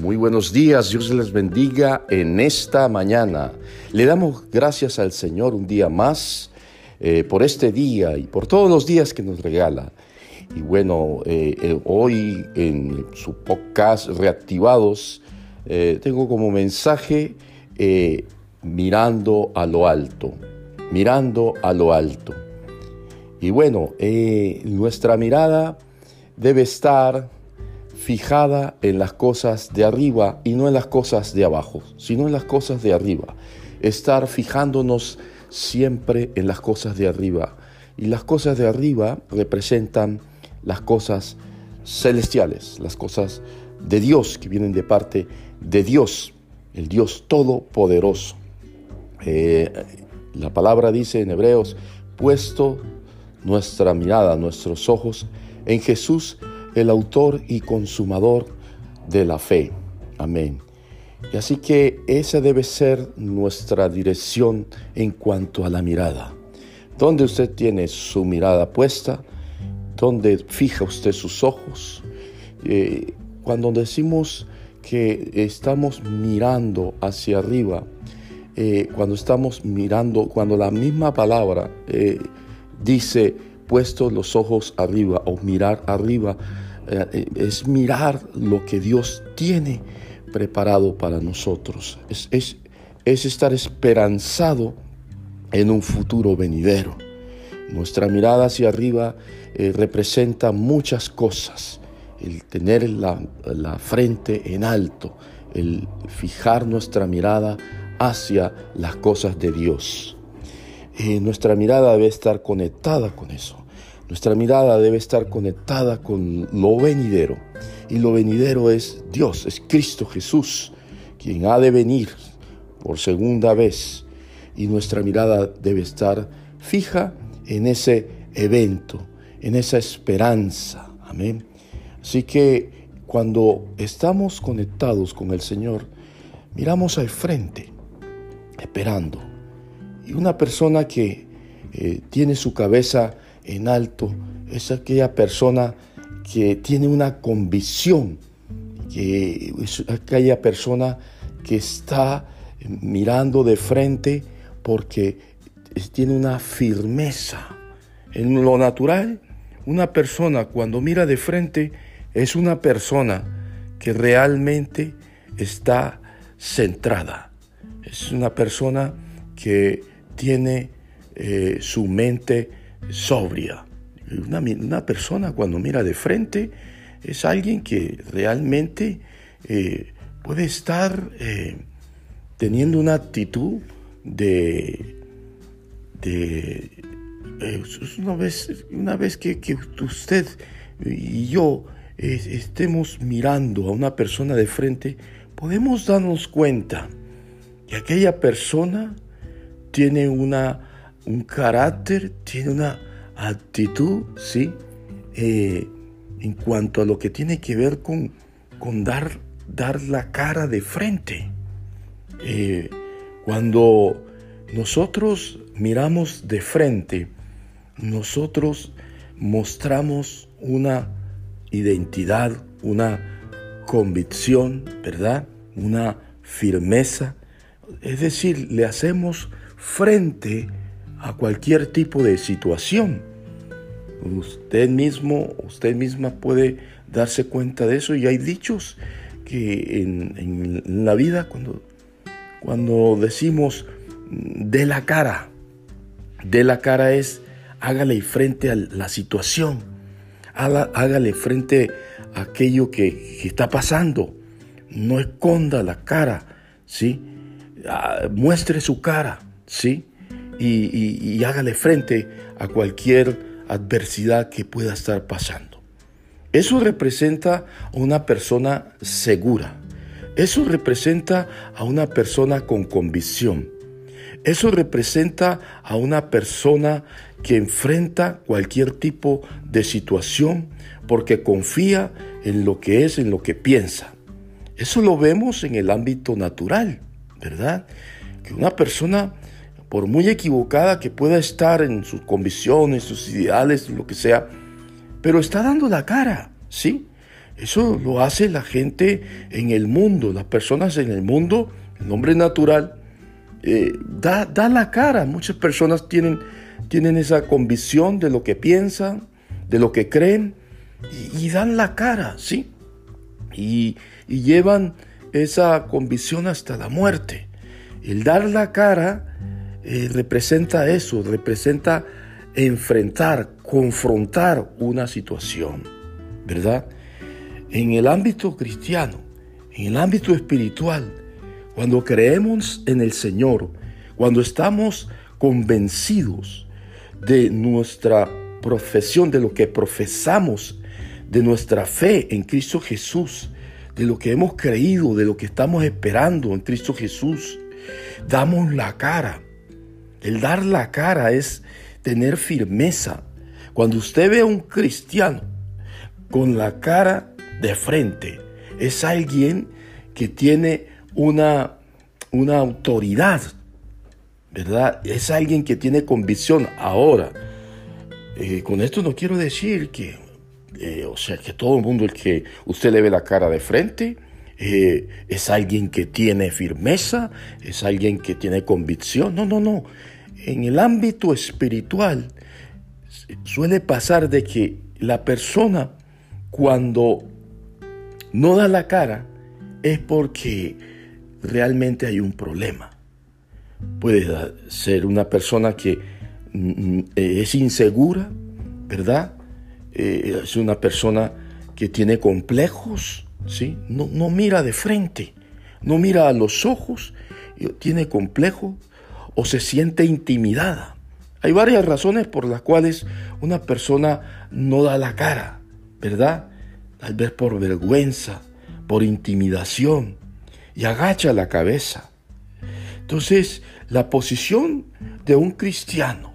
Muy buenos días, Dios les bendiga en esta mañana. Le damos gracias al Señor un día más eh, por este día y por todos los días que nos regala. Y bueno, eh, eh, hoy en su podcast Reactivados tengo como mensaje mirando a lo alto, mirando a lo alto. Y bueno, nuestra mirada debe estar fijada en las cosas de arriba y no en las cosas de abajo, sino en las cosas de arriba. Estar fijándonos siempre en las cosas de arriba. Y las cosas de arriba representan las cosas celestiales, las cosas de Dios que vienen de parte de Dios, el Dios todopoderoso. Eh, la palabra dice en Hebreos, puesto nuestra mirada, nuestros ojos en Jesús, el autor y consumador de la fe. Amén. Y así que esa debe ser nuestra dirección en cuanto a la mirada. ¿Dónde usted tiene su mirada puesta? ¿Dónde fija usted sus ojos? Eh, cuando decimos que estamos mirando hacia arriba, eh, cuando estamos mirando, cuando la misma palabra eh, dice puesto los ojos arriba o mirar arriba, eh, es mirar lo que Dios tiene preparado para nosotros. Es, es, estar esperanzado en un futuro venidero. Nuestra mirada hacia arriba eh, representa muchas cosas. El tener la, la, frente en alto, el fijar nuestra mirada hacia las cosas de Dios. Eh, nuestra mirada debe estar conectada con eso. Nuestra mirada debe estar conectada con lo venidero. Y lo venidero es Dios, es Cristo Jesús, quien ha de venir por segunda vez. Y nuestra mirada debe estar fija en ese evento, en esa esperanza. Amén. Así que cuando estamos conectados con el Señor, miramos al frente, esperando. Y una persona que eh, tiene su cabeza en alto es aquella persona que tiene una convicción, que es aquella persona que está mirando de frente porque tiene una firmeza. En lo natural, una persona cuando mira de frente es una persona que realmente está centrada. Es una persona que tiene eh, su mente sobria. Una, persona cuando mira de frente es alguien que realmente eh, puede estar eh, teniendo una actitud de... de eh, una, vez, una vez que, que usted y yo estemos mirando a una persona de frente, podemos darnos cuenta que aquella persona tiene una un carácter, tiene una actitud, ¿sí? Eh, en cuanto a lo que tiene que ver con, con dar, dar la cara de frente. Eh, cuando nosotros miramos de frente, nosotros mostramos una identidad, una convicción, ¿verdad? Una firmeza. Es decir, le hacemos frente a cualquier tipo de situación. Usted mismo, usted misma puede darse cuenta de eso y hay dichos que en, la vida cuando, cuando decimos de la cara, de la cara es hágale frente a la situación, hágale frente a aquello que, que está pasando, no esconda la cara, ¿sí? Ah, muestre su cara, ¿sí? Y, hágale frente a cualquier adversidad que pueda estar pasando. Eso representa a una persona segura. Eso representa a una persona con convicción. Eso representa a una persona que enfrenta cualquier tipo de situación porque confía en lo que es, en lo que piensa. Eso lo vemos en el ámbito natural, ¿verdad? Que una persona por muy equivocada que pueda estar en sus convicciones, sus ideales, lo que sea, pero está dando la cara, ¿sí? Eso lo hace la gente en el mundo, las personas en el mundo, el hombre natural, eh, da, da, la cara. Muchas personas tienen, tienen esa convicción de lo que piensan, de lo que creen, y, dan la cara, ¿sí? Y, y, llevan esa convicción hasta la muerte. El dar la cara eh, representa eso, representa enfrentar, confrontar una situación, ¿verdad? En el ámbito cristiano, en el ámbito espiritual, cuando creemos en el Señor, cuando estamos convencidos de nuestra profesión, de lo que profesamos, de nuestra fe en Cristo Jesús, de lo que hemos creído, de lo que estamos esperando en Cristo Jesús, damos la cara. El dar la cara es tener firmeza. Cuando usted ve a un cristiano con la cara de frente, es alguien que tiene una, una autoridad, ¿verdad? Es alguien que tiene convicción. Ahora, eh, con esto no quiero decir que, eh, o sea, que todo el mundo el que usted le ve la cara de frente, eh, es alguien que tiene firmeza, es alguien que tiene convicción. No, no, no. En el ámbito espiritual suele pasar de que la persona cuando no da la cara es porque realmente hay un problema. Puede ser una persona que mm, mm, es insegura, ¿verdad? Eh, es una persona que tiene complejos, ¿sí? No, no mira de frente, no mira a los ojos, tiene complejo o se siente intimidada. Hay varias razones por las cuales una persona no da la cara, ¿verdad? Tal vez por vergüenza, por intimidación, y agacha la cabeza. Entonces, la posición de un cristiano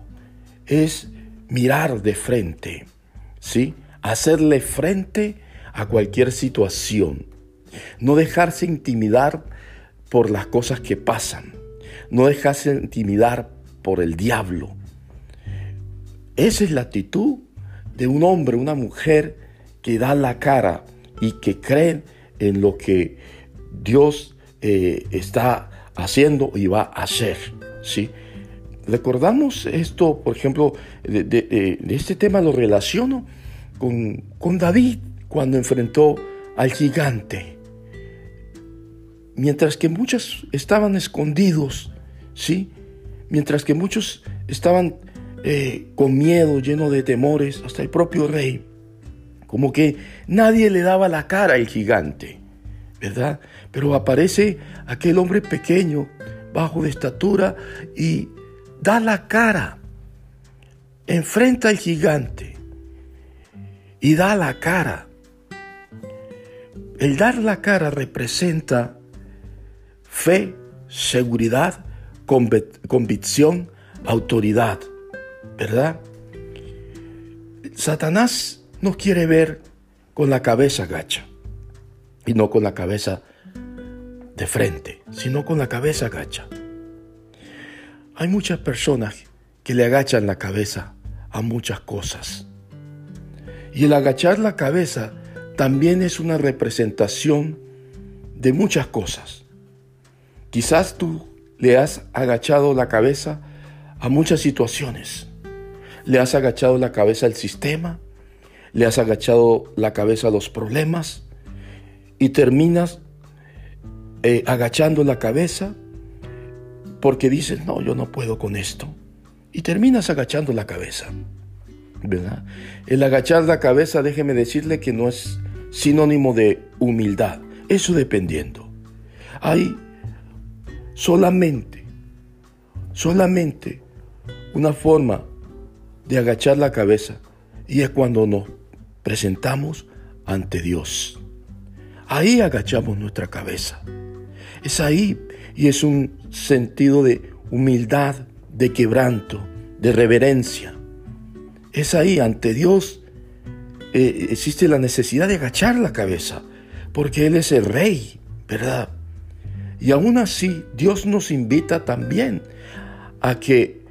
es mirar de frente, ¿sí? Hacerle frente a cualquier situación. No dejarse intimidar por las cosas que pasan. No dejarse intimidar por el diablo. Esa es la actitud de un hombre, una mujer que da la cara y que cree en lo que Dios eh, está haciendo y va a hacer. ¿sí? Recordamos esto, por ejemplo, de, este tema lo relaciono con, con David cuando enfrentó al gigante. Mientras que muchos estaban escondidos, ¿sí? Mientras que muchos estaban eh, con miedo, lleno de temores, hasta el propio rey. Como que nadie le daba la cara al gigante. ¿verdad? Pero aparece aquel hombre pequeño, bajo de estatura, y da la cara, enfrenta al gigante y da la cara. El dar la cara representa fe, seguridad, convicción, autoridad, ¿verdad? Satanás nos quiere ver con la cabeza gacha y no con la cabeza de frente, sino con la cabeza agacha. Hay muchas personas que le agachan la cabeza a muchas cosas. Y el agachar la cabeza también es una representación de muchas cosas. Quizás tú le has agachado la cabeza a muchas situaciones. Le has agachado la cabeza al sistema, le has agachado la cabeza a los problemas, y terminas eh, agachando la cabeza porque dices, no, yo no puedo con esto. Y terminas agachando la cabeza. ¿Verdad? El agachar la cabeza, déjeme decirle que no es sinónimo de humildad. Eso dependiendo. Hay solamente, solamente una forma de agachar la cabeza y es cuando nos presentamos ante Dios. Ahí agachamos nuestra cabeza. Es ahí y es un sentido de humildad, de quebranto, de reverencia. Es ahí ante Dios eh, existe la necesidad de agachar la cabeza, porque Él es el rey, ¿verdad? Y aún así Dios nos invita también a que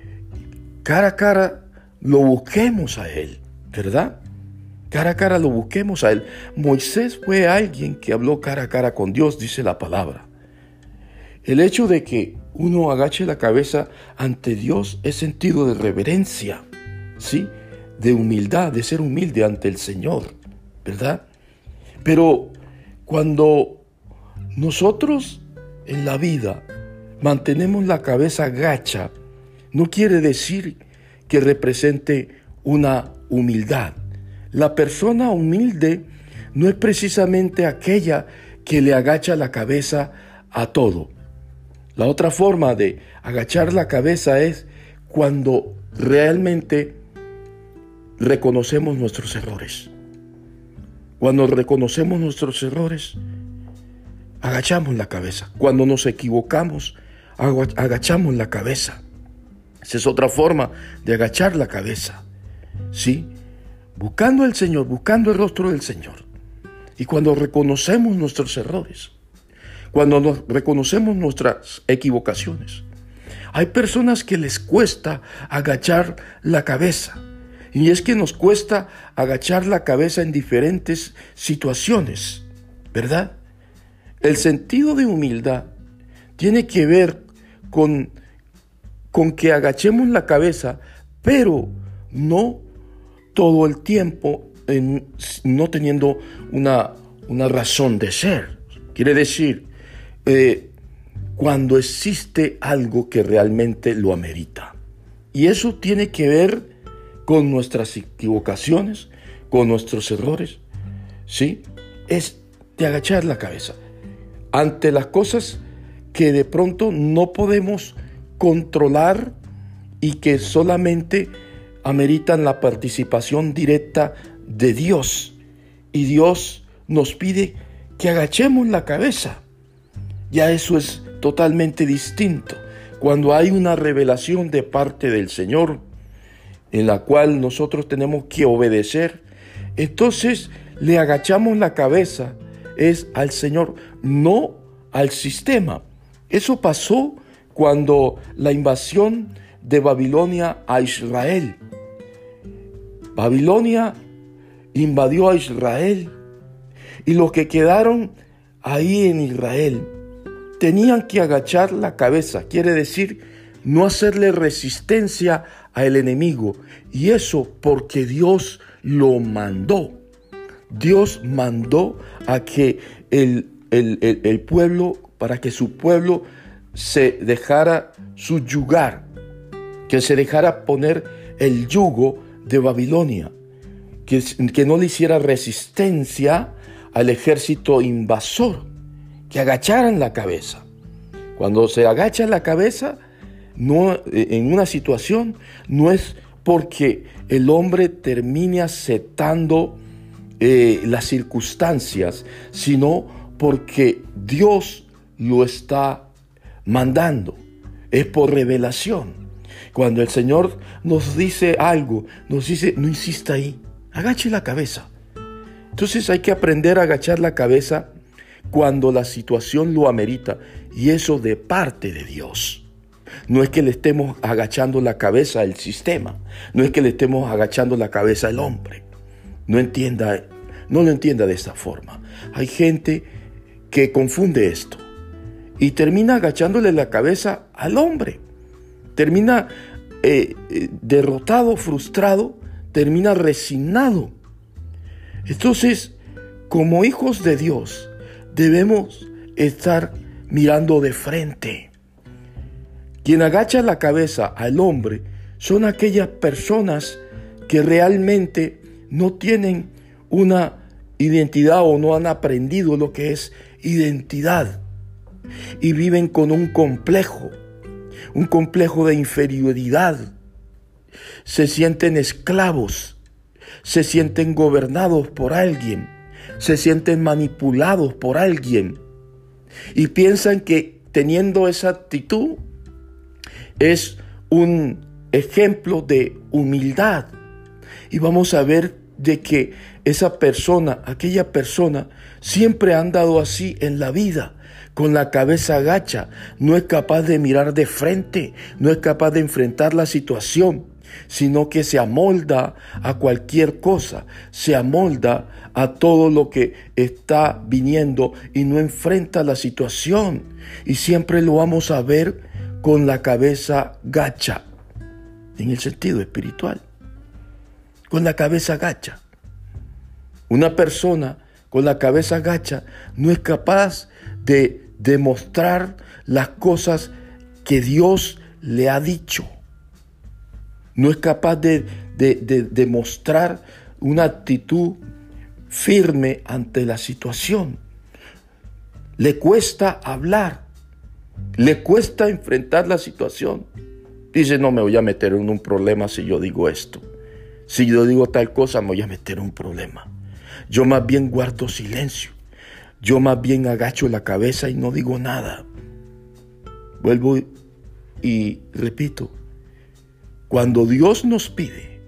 cara a cara lo busquemos a Él, ¿verdad? cara a cara lo busquemos a Él. Moisés fue alguien que habló cara a cara con Dios, dice la palabra. El hecho de que uno agache la cabeza ante Dios es sentido de reverencia, ¿sí? De humildad, de ser humilde ante el Señor, ¿verdad? Pero cuando nosotros en la vida mantenemos la cabeza gacha, no quiere decir que represente una humildad. La persona humilde no es precisamente aquella que le agacha la cabeza a todo. La otra forma de agachar la cabeza es cuando realmente reconocemos nuestros errores. Cuando reconocemos nuestros errores, agachamos la cabeza. Cuando nos equivocamos, agachamos la cabeza. Esa es otra forma de agachar la cabeza. ¿Sí? Buscando al Señor, buscando el rostro del Señor. Y cuando reconocemos nuestros errores, cuando nos reconocemos nuestras equivocaciones. Hay personas que les cuesta agachar la cabeza. Y es que nos cuesta agachar la cabeza en diferentes situaciones, ¿verdad? El sentido de humildad tiene que ver con, con que agachemos la cabeza, pero no todo el tiempo no teniendo una, una razón de ser. Quiere decir, eh, cuando existe algo que realmente lo amerita. Y eso tiene que ver con nuestras equivocaciones, con nuestros errores. ¿Sí? Es de agachar la cabeza ante las cosas que de pronto no podemos controlar y que solamente ameritan la participación directa de Dios. Y Dios nos pide que agachemos la cabeza. Ya eso es totalmente distinto. Cuando hay una revelación de parte del Señor en la cual nosotros tenemos que obedecer, entonces le agachamos la cabeza es al Señor, no al sistema. Eso pasó cuando la invasión de Babilonia a Israel. Babilonia invadió a Israel y los que quedaron ahí en Israel tenían que agachar la cabeza, quiere decir no hacerle resistencia al enemigo. Y eso porque Dios lo mandó. Dios mandó a que el, el, pueblo, para que su pueblo se dejara subyugar, que se dejara poner el yugo de Babilonia, que, que no le hiciera resistencia al ejército invasor, que agacharan la cabeza. Cuando se agacha la cabeza, no, en una situación, no es porque el hombre termine aceptando eh, las circunstancias, sino porque Dios lo está mandando. Es por revelación. Cuando el Señor nos dice algo, nos dice, no insista ahí, agache la cabeza. Entonces hay que aprender a agachar la cabeza cuando la situación lo amerita y eso de parte de Dios. No es que le estemos agachando la cabeza al sistema, no es que le estemos agachando la cabeza al hombre. No entienda, no lo entienda de esta forma. Hay gente que confunde esto y termina agachándole la cabeza al hombre. Termina eh, eh, derrotado, frustrado, termina resignado. Entonces, como hijos de Dios, debemos estar mirando de frente. Quien agacha la cabeza al hombre son aquellas personas que realmente no tienen una identidad o no han aprendido lo que es identidad y viven con un complejo, un complejo de inferioridad. Se sienten esclavos, se sienten gobernados por alguien, se sienten manipulados por alguien y piensan que teniendo esa actitud es un ejemplo de humildad. Y vamos a ver de que esa persona, aquella persona, siempre ha andado así en la vida, con la cabeza agacha, no es capaz de mirar de frente, no es capaz de enfrentar la situación. sino que se amolda a cualquier cosa, se amolda a todo lo que está viniendo y no enfrenta la situación. Y siempre lo vamos a ver con la cabeza gacha, en el sentido espiritual, con la cabeza gacha. Una persona con la cabeza gacha no es capaz de demostrar las cosas que Dios le ha dicho no es capaz de, demostrar una actitud firme ante la situación. Le cuesta hablar, le cuesta enfrentar la situación. Dice, no me voy a meter en un problema si yo digo esto. Si yo digo tal cosa, me voy a meter en un problema. Yo más bien guardo silencio. Yo más bien agacho la cabeza y no digo nada. Vuelvo y repito, cuando Dios nos pide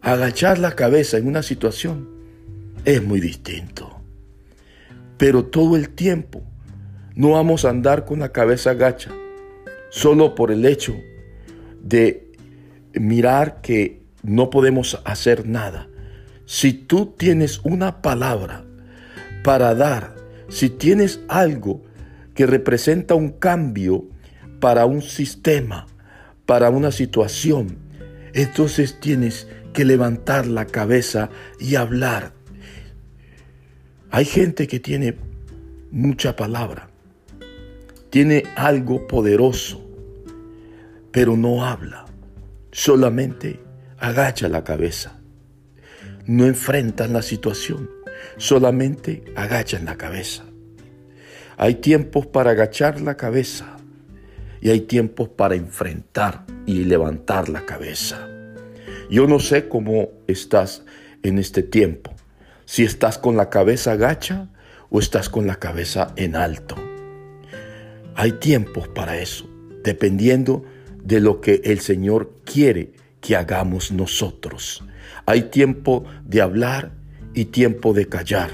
agachar la cabeza en una situación, es muy distinto. Pero todo el tiempo no vamos a andar con la cabeza agacha solo por el hecho de mirar que no podemos hacer nada. Si tú tienes una palabra para dar, si tienes algo que representa un cambio para un sistema, para una situación, entonces tienes que levantar la cabeza y hablar. Hay gente que tiene mucha palabra, tiene algo poderoso, pero no habla, solamente agacha la cabeza. No enfrentan la situación, solamente agachan la cabeza. Hay tiempos para agachar la cabeza y hay tiempos para enfrentar y levantar la cabeza. Yo no sé cómo estás en este tiempo, si estás con la cabeza gacha o estás con la cabeza en alto. Hay tiempos para eso, dependiendo de lo que el Señor quiere que hagamos nosotros. Hay tiempo de hablar y tiempo de callar.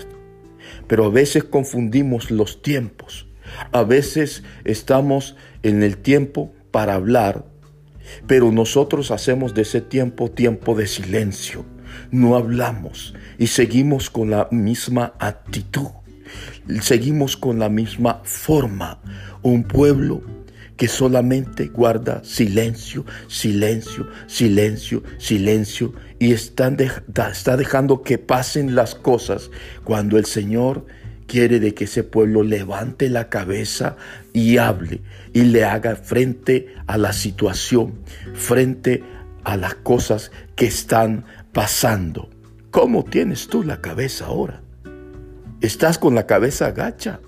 Pero a veces confundimos los tiempos. A veces estamos en el tiempo para hablar, pero nosotros hacemos de ese tiempo tiempo de silencio. No hablamos y seguimos con la misma actitud. Seguimos con la misma forma. Un pueblo que solamente guarda silencio, silencio, silencio, silencio y está dejando que pasen las cosas cuando el Señor quiere de que ese pueblo levante la cabeza y hable y le haga frente a la situación, frente a las cosas que están pasando. ¿Cómo tienes tú la cabeza ahora? ¿Estás con la cabeza agacha?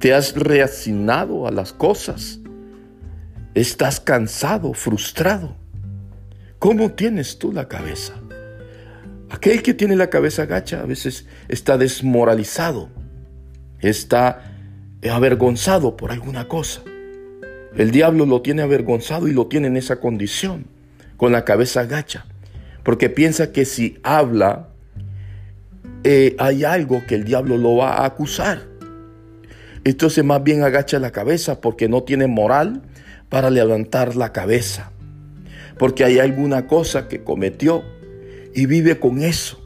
¿Te has reasignado a las cosas? ¿Estás cansado, frustrado? ¿Cómo tienes tú la cabeza? Aquel que tiene la cabeza agacha a veces está desmoralizado está avergonzado por alguna cosa. El diablo lo tiene avergonzado y lo tiene en esa condición, con la cabeza agacha, porque piensa que si habla, eh, hay algo que el diablo lo va a acusar. Entonces más bien agacha la cabeza porque no tiene moral para levantar la cabeza, porque hay alguna cosa que cometió y vive con eso,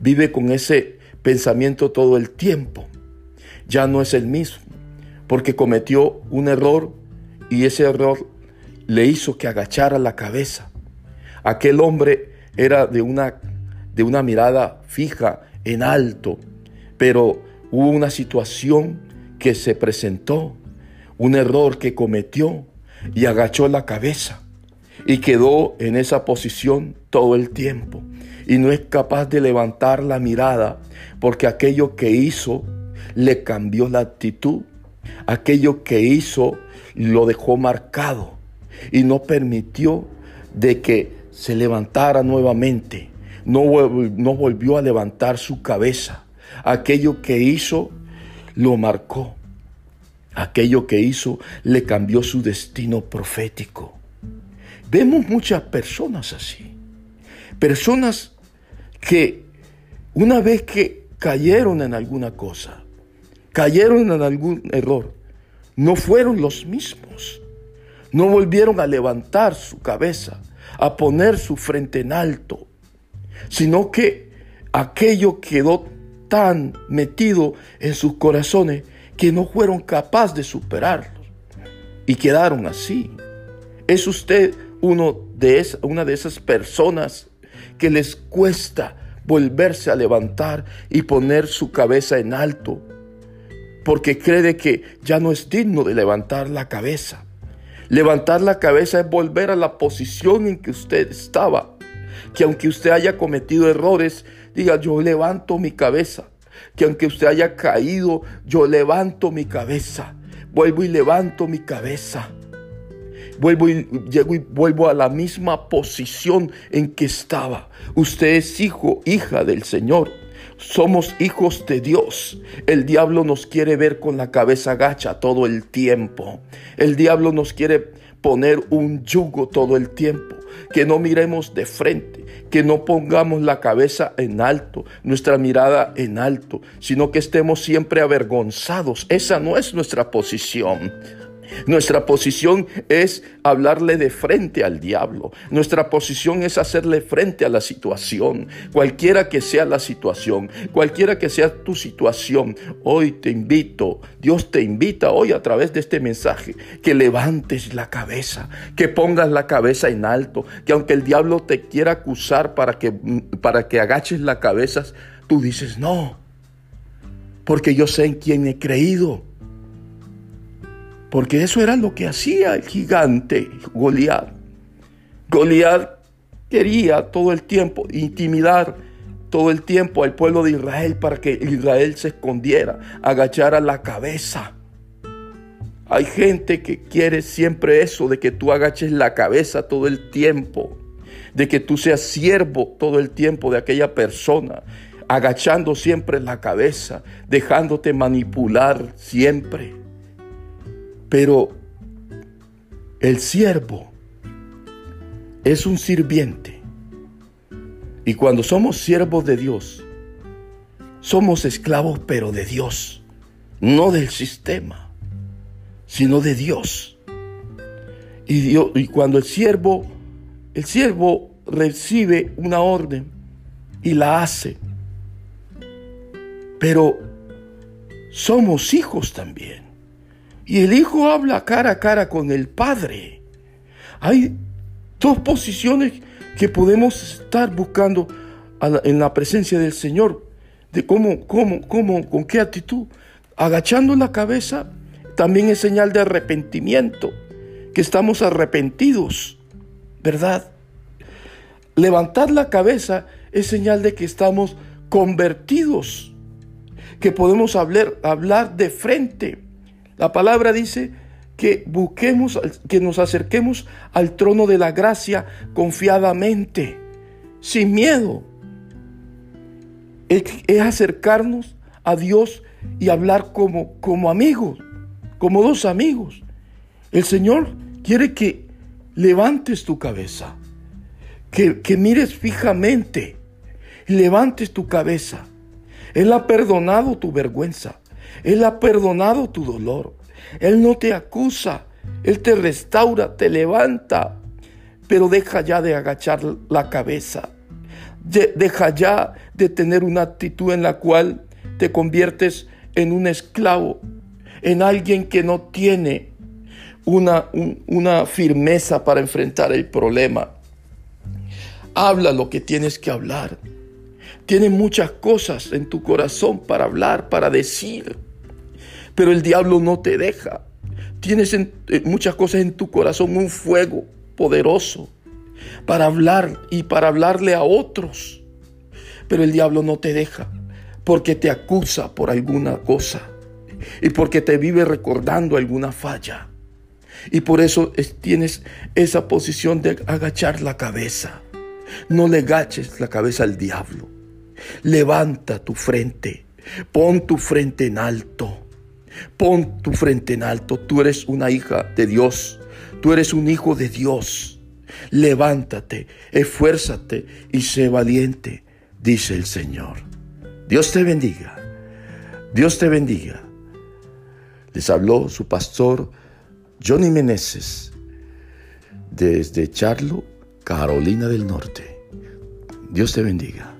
vive con ese pensamiento todo el tiempo ya no es el mismo, porque cometió un error y ese error le hizo que agachara la cabeza. Aquel hombre era de una, de una mirada fija en alto, pero hubo una situación que se presentó, un error que cometió y agachó la cabeza y quedó en esa posición todo el tiempo y no es capaz de levantar la mirada porque aquello que hizo le cambió la actitud. Aquello que hizo lo dejó marcado y no permitió de que se levantara nuevamente. No, no volvió a levantar su cabeza. Aquello que hizo lo marcó. Aquello que hizo le cambió su destino profético. Vemos muchas personas así. Personas que una vez que cayeron en alguna cosa, cayeron en algún error, no fueron los mismos. No volvieron a levantar su cabeza. a poner su frente en alto, sino que aquello quedó tan metido en sus corazones que no fueron capaces de superarlo y quedaron así. ¿Es usted uno de una de esas personas que les cuesta volverse a levantar y poner su cabeza en alto porque cree que ya no es digno de levantar la cabeza? Levantar la cabeza es volver a la posición en que usted estaba. Que aunque usted haya cometido errores, diga, yo levanto mi cabeza. Que aunque usted haya caído, yo levanto mi cabeza. Vuelvo y levanto mi cabeza. Vuelvo y llego y vuelvo a la misma posición en que estaba. Usted es hijo, hija del Señor. Somos hijos de Dios. El diablo nos quiere ver con la cabeza gacha todo el tiempo. El diablo nos quiere poner un yugo todo el tiempo. Que no miremos de frente, que no pongamos la cabeza en alto, nuestra mirada en alto, sino que estemos siempre avergonzados. Esa no es nuestra posición. Nuestra posición es hablarle de frente al diablo. Nuestra posición es hacerle frente a la situación, cualquiera que sea la situación, cualquiera que sea tu situación. Hoy te invito, Dios te invita hoy a través de este mensaje, que levantes la cabeza, que pongas la cabeza en alto, que aunque el diablo te quiera acusar para que, para que agaches la cabeza, tú dices, no, porque yo sé en quién he creído porque eso era lo que hacía el gigante Goliat. Goliat quería todo el tiempo intimidar todo el tiempo al pueblo de Israel para que Israel se escondiera, agachara la cabeza. Hay gente que quiere siempre eso, de que tú agaches la cabeza todo el tiempo, de que tú seas siervo todo el tiempo de aquella persona, agachando siempre la cabeza, dejándote manipular siempre. Pero el siervo es un sirviente. Y cuando somos siervos de Dios, somos esclavos pero de Dios, no del sistema, sino de Dios. Y, cuando el siervo, el siervo recibe una orden y la hace, pero somos hijos también. Y el Hijo habla cara a cara con el Padre. Hay dos posiciones que podemos estar buscando en la presencia del Señor. De cómo, cómo, cómo, con qué actitud. Agachando la cabeza también es señal de arrepentimiento, que estamos arrepentidos, ¿verdad? Levantar la cabeza es señal de que estamos convertidos, que podemos hablar, hablar de frente la palabra dice que busquemos, que nos acerquemos al trono de la gracia confiadamente, sin miedo. Es, acercarnos a Dios y hablar como, como amigos, como dos amigos. El Señor quiere que levantes tu cabeza, que, que mires fijamente, levantes tu cabeza. Él ha perdonado tu vergüenza. Él ha perdonado tu dolor. Él no te acusa. Él te restaura, te levanta. Pero deja ya de agachar la cabeza. deja ya de tener una actitud en la cual te conviertes en un esclavo, en alguien que no tiene una, una firmeza para enfrentar el problema. Habla lo que tienes que hablar. Tienes muchas cosas en tu corazón para hablar, para decir pero el diablo no te deja. Tienes eh, muchas cosas en tu corazón, un fuego poderoso para hablar y para hablarle a otros. Pero el diablo no te deja porque te acusa por alguna cosa y porque te vive recordando alguna falla. Y por eso tienes esa posición de agachar la cabeza. No le agaches la cabeza al diablo. Levanta tu frente. Pon tu frente en alto. Pon tu frente en alto. Tú eres una hija de Dios. Tú eres un hijo de Dios. Levántate, esfuérzate y sé valiente, dice el Señor. Dios te bendiga. Dios te bendiga. Les habló su pastor Johnny Meneses desde Charlo, Carolina del Norte. Dios te bendiga.